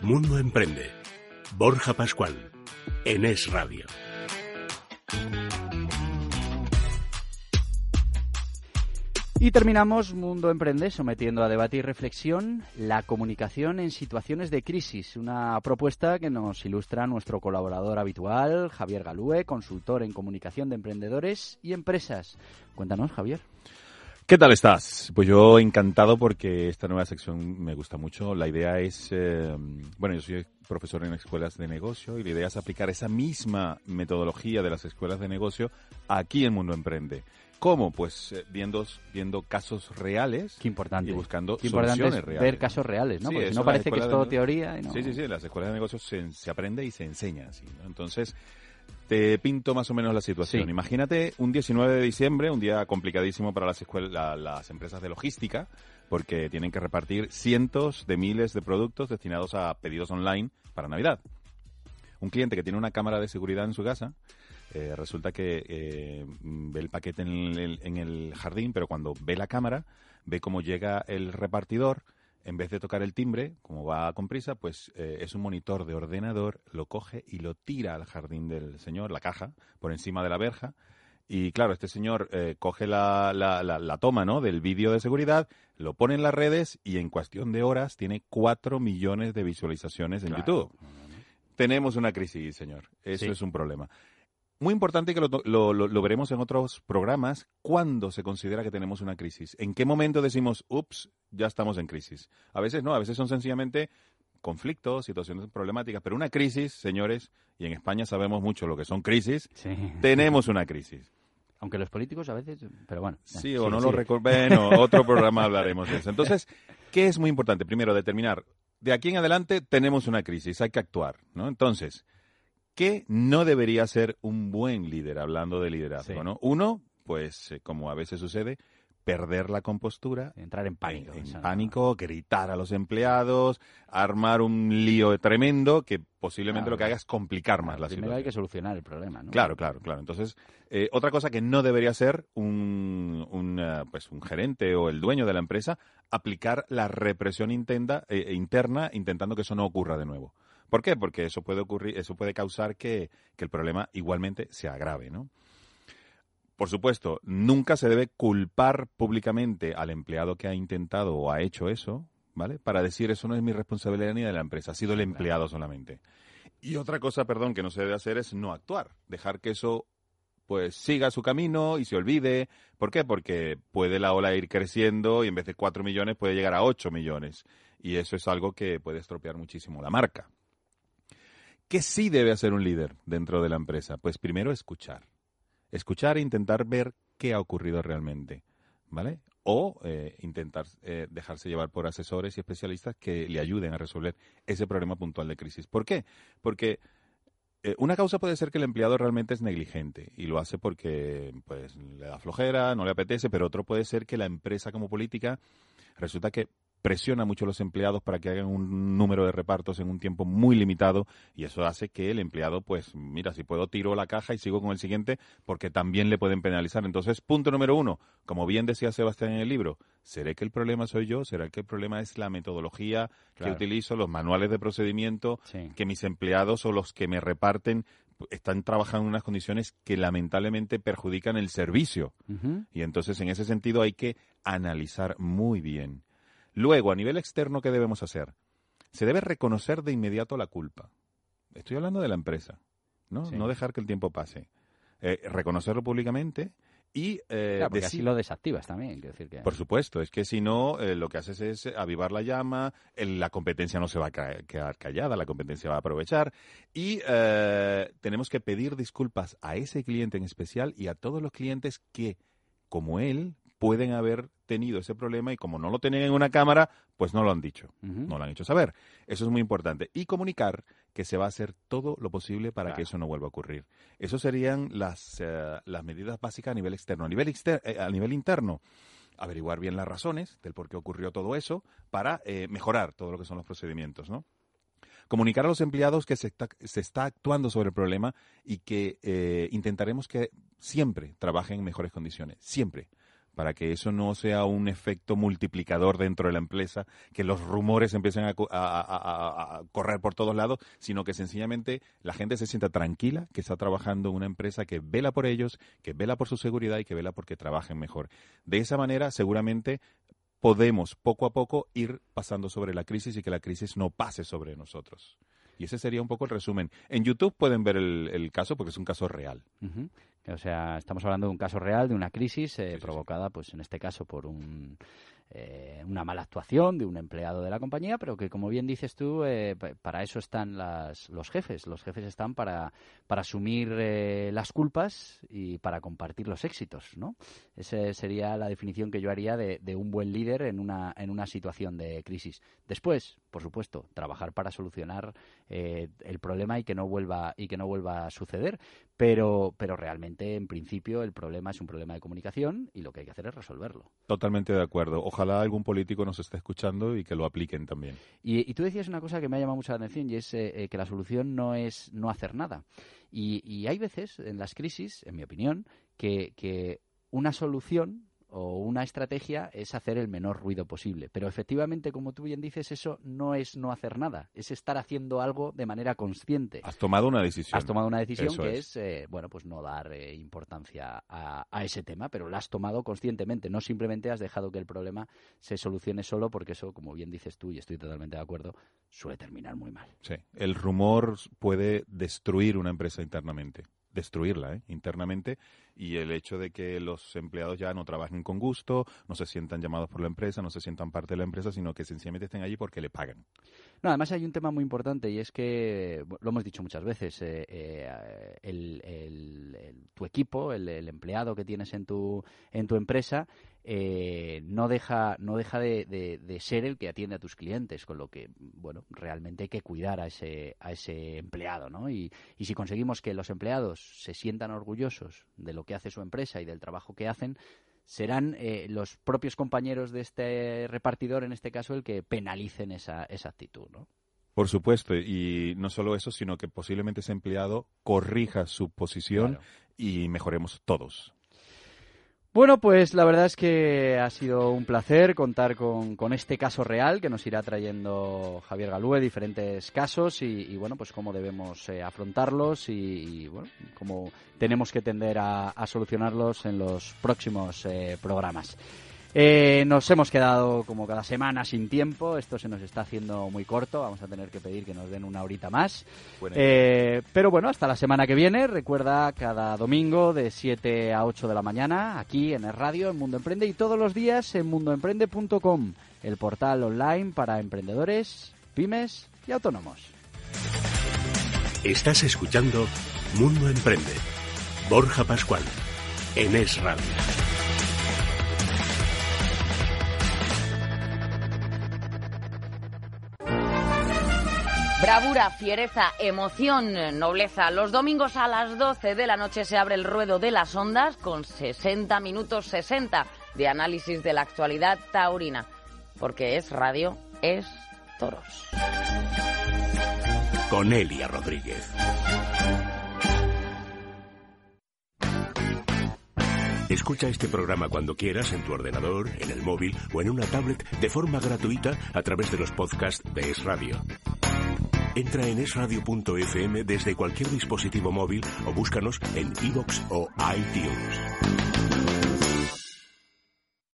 Mundo Emprende. Borja Pascual. En Es Radio. Y terminamos Mundo Emprende sometiendo a debate y reflexión la comunicación en situaciones de crisis, una propuesta que nos ilustra nuestro colaborador habitual, Javier Galúe, consultor en comunicación de emprendedores y empresas. Cuéntanos, Javier. ¿Qué tal estás? Pues yo encantado porque esta nueva sección me gusta mucho. La idea es, eh, bueno, yo soy profesor en escuelas de negocio y la idea es aplicar esa misma metodología de las escuelas de negocio aquí en Mundo Emprende. ¿Cómo? Pues eh, viendo, viendo casos reales Qué importante. y buscando Qué importante es reales. ver casos reales, ¿no? Sí, Porque si no parece que es todo teoría. y no- Sí, sí, sí, en las escuelas de negocios se, se aprende y se enseña así, ¿no? Entonces, te pinto más o menos la situación. Sí. Imagínate un 19 de diciembre, un día complicadísimo para las, escuelas, la- las empresas de logística, porque tienen que repartir cientos de miles de productos destinados a pedidos online para Navidad. Un cliente que tiene una cámara de seguridad en su casa, eh, resulta que eh, ve el paquete en el, en el jardín, pero cuando ve la cámara, ve cómo llega el repartidor, en vez de tocar el timbre, como va con prisa, pues eh, es un monitor de ordenador, lo coge y lo tira al jardín del señor, la caja, por encima de la verja. Y claro, este señor eh, coge la, la, la, la toma ¿no? del vídeo de seguridad, lo pone en las redes y en cuestión de horas tiene 4 millones de visualizaciones en Claro. YouTube. Tenemos una crisis, señor. Eso Sí. es un problema. Muy importante que lo, lo- lo- lo veremos en otros programas. ¿Cuándo se considera que tenemos una crisis? ¿En qué momento decimos, ups, ya estamos en crisis? A veces no, a veces son sencillamente conflictos, situaciones problemáticas, pero una crisis, señores, y en España sabemos mucho lo que son crisis, Sí. tenemos una crisis. Aunque los políticos a veces, pero bueno. Sí, o no lo recuerdo. Bueno, otro programa hablaremos de eso. Entonces, ¿qué es muy importante? Primero, determinar, de aquí en adelante tenemos una crisis, hay que actuar, ¿no? Entonces, ¿qué no debería ser un buen líder, hablando de liderazgo, Sí. ¿no? Uno, pues, eh, como a veces sucede, perder la compostura, Entrar en pánico. en, pánico, gritar a los empleados, armar un lío tremendo que posiblemente Claro. lo que haga es complicar más la primero situación. hay que solucionar el problema, ¿no? Claro, claro, claro. Entonces, eh, otra cosa que no debería ser un, un, eh, pues un gerente o el dueño de la empresa, aplicar la represión intenta- eh, interna intentando que eso no ocurra de nuevo. ¿Por qué? Porque eso puede ocurrir, eso puede causar que, que el problema igualmente se agrave, ¿no? Por supuesto, nunca se debe culpar públicamente al empleado que ha intentado o ha hecho eso, ¿vale? Para decir eso no es mi responsabilidad ni de la empresa, ha sido el empleado solamente. Y otra cosa, perdón, que no se debe hacer es no actuar, dejar que eso pues siga su camino y se olvide. ¿Por qué? Porque puede la ola ir creciendo y en vez de 4 millones puede llegar a 8 millones. Y eso es algo que puede estropear muchísimo la marca. ¿Qué sí debe hacer un líder dentro de la empresa? Pues primero escuchar. Escuchar e intentar ver qué ha ocurrido realmente. ¿Vale? O eh, intentar eh, dejarse llevar por asesores y especialistas que le ayuden a resolver ese problema puntual de crisis. ¿Por qué? Porque eh, una causa puede ser que el empleado realmente es negligente y lo hace porque pues le da flojera, no le apetece, pero otro puede ser que la empresa como política resulta que presiona mucho a los empleados para que hagan un número de repartos en un tiempo muy limitado y eso hace que el empleado, pues, mira, si puedo tiro la caja y sigo con el siguiente porque también le pueden penalizar. Entonces, punto número uno, como bien decía Sebastián en el libro, ¿seré que el problema soy yo? ¿Será que el problema es la metodología Claro. que utilizo, los manuales de procedimiento, Sí. que mis empleados o los que me reparten están trabajando en unas condiciones que lamentablemente perjudican el servicio? Y entonces, en ese sentido, hay que analizar muy bien. Luego, a nivel externo, ¿qué debemos hacer? Se debe reconocer de inmediato la culpa. Estoy hablando de la empresa, ¿no? Sí. No dejar que el tiempo pase. Eh, reconocerlo públicamente y eh, Claro, porque decir- así lo desactivas también, quiero decir que... por supuesto, es que si no, eh, lo que haces es avivar la llama, el- la competencia no se va a ca- quedar callada, la competencia va a aprovechar y eh, tenemos que pedir disculpas a ese cliente en especial y a todos los clientes que, como él, pueden haber tenido ese problema y como no lo tenían en una cámara, pues no lo han dicho, no lo han hecho saber. Eso es muy importante. Y comunicar que se va a hacer todo lo posible para Claro. que eso no vuelva a ocurrir. Eso serían las, eh, las medidas básicas a nivel externo. A nivel, exter- eh, a nivel interno, averiguar bien las razones del por qué ocurrió todo eso para eh, mejorar todo lo que son los procedimientos, ¿no? Comunicar a los empleados que se está, se está actuando sobre el problema y que eh, intentaremos que siempre trabajen en mejores condiciones, siempre. Para que eso no sea un efecto multiplicador dentro de la empresa, que los rumores empiecen a, correr por todos lados, sino que sencillamente la gente se sienta tranquila que está trabajando en una empresa que vela por ellos, que vela por su seguridad y que vela porque trabajen mejor. De esa manera, seguramente podemos poco a poco ir pasando sobre la crisis y que la crisis no pase sobre nosotros. Y ese sería un poco el resumen. En YouTube pueden ver el, caso porque es un caso real. O sea, estamos hablando de un caso real, de una crisis eh, provocada, pues en este caso, por un eh, una mala actuación de un empleado de la compañía, pero que, como bien dices tú, eh, para eso están las, los jefes. Los jefes están para, para asumir eh, las culpas y para compartir los éxitos, ¿no? Esa sería la definición que yo haría de, de, un buen líder en una, en una situación de crisis. Después, por supuesto, trabajar para solucionar el problema y que no vuelva y que no vuelva a suceder. Pero, pero realmente, en principio, el problema es un problema de comunicación y lo que hay que hacer es resolverlo. Totalmente de acuerdo. Ojalá algún político nos esté escuchando y que lo apliquen también. Y, tú decías una cosa que me ha llamado mucho la atención y es eh, eh, que la solución no es no hacer nada. Y, y, hay veces en las crisis, en mi opinión, que, que una solución o una estrategia es hacer el menor ruido posible. Pero efectivamente, como tú bien dices, eso no es no hacer nada, es estar haciendo algo de manera consciente. Has tomado una decisión. Has tomado una decisión que es, eh, bueno, pues no dar eh, importancia a, ese tema, pero la has tomado conscientemente, no simplemente has dejado que el problema se solucione solo, porque eso, como bien dices tú, y estoy totalmente de acuerdo, suele terminar muy mal. Sí, el rumor puede destruir una empresa internamente destruirla ¿eh? internamente y el hecho de que los empleados ya no trabajen con gusto, no se sientan llamados por la empresa, no se sientan parte de la empresa, sino que sencillamente estén allí porque le pagan. No, además hay un tema muy importante y es que, lo hemos dicho muchas veces, eh, eh, el, tu equipo, el, empleado que tienes en tu, en tu empresa, eh, no deja, no deja de, ser el que atiende a tus clientes, con lo que, bueno, realmente hay que cuidar a ese, a ese empleado, ¿no? Y, y si conseguimos que los empleados se sientan orgullosos de lo que hace su empresa y del trabajo que hacen, serán eh, los propios compañeros de este repartidor, en este caso, el que penalicen esa, esa actitud, ¿no? Por supuesto, y no solo eso, sino que posiblemente ese empleado corrija su posición y mejoremos todos. Bueno, pues la verdad es que ha sido un placer contar con, con este caso real que nos irá trayendo Javier Galúe, diferentes casos y, bueno, pues cómo debemos eh, afrontarlos y, bueno, cómo tenemos que tender a, solucionarlos en los próximos eh, programas. Eh, nos hemos quedado como cada semana sin tiempo. Esto se nos está haciendo muy corto. Vamos a tener que pedir que nos den una horita más. Eh, pero bueno, hasta la semana que viene. Recuerda cada domingo de 7 a 8 de la mañana aquí en el radio, en Mundo Emprende y todos los días en mundoemprende.com, el portal online para emprendedores, pymes y autónomos. Estás escuchando Mundo Emprende. Borja Pascual, en Es Radio. Bravura, fiereza, emoción, nobleza. Los domingos a las 12 de la noche se abre el ruedo de las ondas con 60 minutos 60 de análisis de la actualidad taurina. Porque es radio, es toros. Con Elia Rodríguez. Escucha este programa cuando quieras en tu ordenador, en el móvil o en una tablet de forma gratuita a través de los podcasts de Es Radio. Entra en esradio.fm desde cualquier dispositivo móvil o búscanos en iVoox o iTunes.